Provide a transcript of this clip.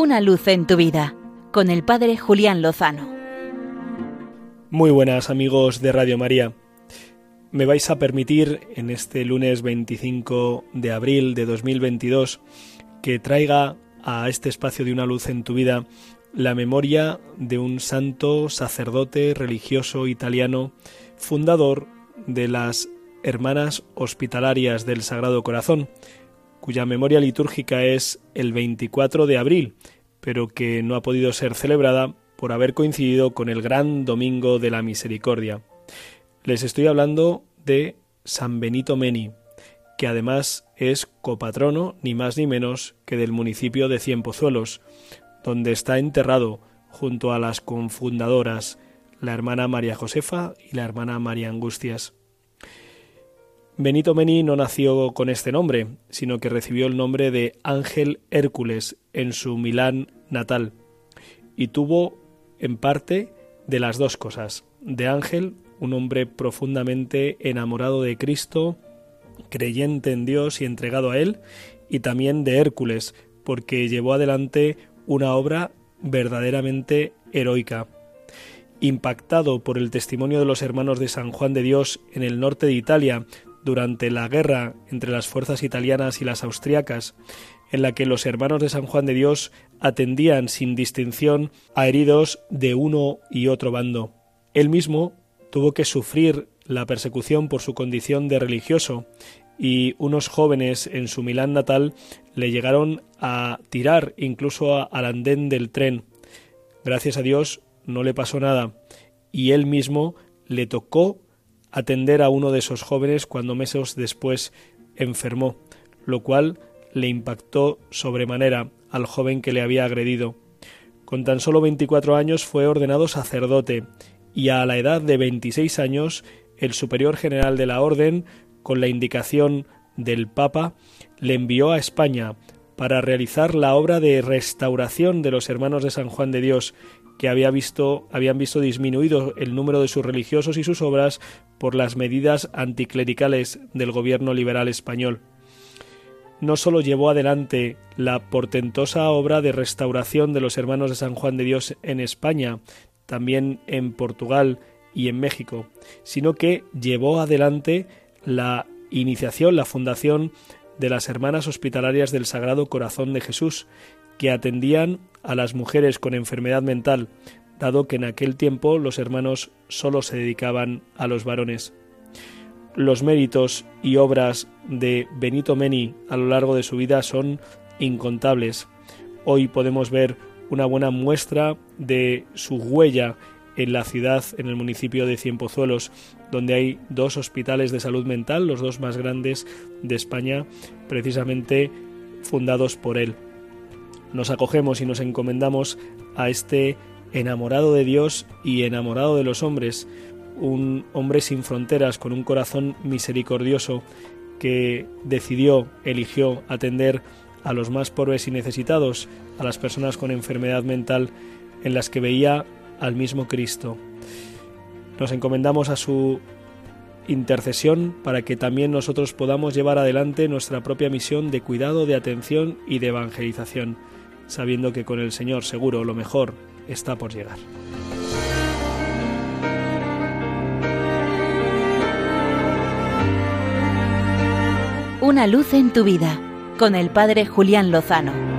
Una luz en tu vida con el Padre Julián Lozano. Muy buenas amigos de Radio María. Me vais a permitir en este lunes 25 de abril de 2022 que traiga a este espacio de una luz en tu vida la memoria de un santo sacerdote religioso italiano, fundador de las Hermanas Hospitalarias del Sagrado Corazón, cuya memoria litúrgica es el 24 de abril, pero que no ha podido ser celebrada por haber coincidido con el gran Domingo de la Misericordia. Les estoy hablando de San Benito Meni, que además es copatrono ni más ni menos que del municipio de Cienpozuelos, donde está enterrado junto a las confundadoras, la hermana María Josefa y la hermana María Angustias. Benito Meni no nació con este nombre, sino que recibió el nombre de Ángel Hércules en su Milán natal, y tuvo en parte de las dos cosas, de Ángel, un hombre profundamente enamorado de Cristo, creyente en Dios y entregado a Él, y también de Hércules, porque llevó adelante una obra verdaderamente heroica. Impactado por el testimonio de los hermanos de San Juan de Dios en el norte de Italia, durante la guerra entre las fuerzas italianas y las austriacas, en la que los hermanos de San Juan de Dios atendían sin distinción a heridos de uno y otro bando. Él mismo tuvo que sufrir la persecución por su condición de religioso y unos jóvenes en su Milán natal le llegaron a tirar incluso al andén del tren. Gracias a Dios no le pasó nada y él mismo le tocó atender a uno de esos jóvenes cuando meses después enfermó, lo cual le impactó sobremanera al joven que le había agredido. Con tan solo 24 años fue ordenado sacerdote y a la edad de 26 años el superior general de la orden, con la indicación del Papa, le envió a España para realizar la obra de restauración de los hermanos de San Juan de Dios que había visto, habían visto disminuido el número de sus religiosos y sus obras por las medidas anticlericales del gobierno liberal español. No sólo llevó adelante la portentosa obra de restauración de los hermanos de San Juan de Dios en España, también en Portugal y en México, sino que llevó adelante la iniciación, la fundación de las Hermanas Hospitalarias del Sagrado Corazón de Jesús, que atendían a las mujeres con enfermedad mental, dado que en aquel tiempo los hermanos solo se dedicaban a los varones. Los méritos y obras de Benito Meni a lo largo de su vida son incontables. Hoy podemos ver una buena muestra de su huella en la ciudad, en el municipio de Cienpozuelos, donde hay dos hospitales de salud mental, los dos más grandes de España, precisamente fundados por él nos acogemos y nos encomendamos a este enamorado de Dios y enamorado de los hombres, un hombre sin fronteras, con un corazón misericordioso, que decidió, eligió atender a los más pobres y necesitados, a las personas con enfermedad mental, en las que veía al mismo Cristo. Nos encomendamos a su intercesión para que también nosotros podamos llevar adelante nuestra propia misión de cuidado, de atención y de evangelización sabiendo que con el Señor seguro lo mejor está por llegar. Una luz en tu vida con el Padre Julián Lozano.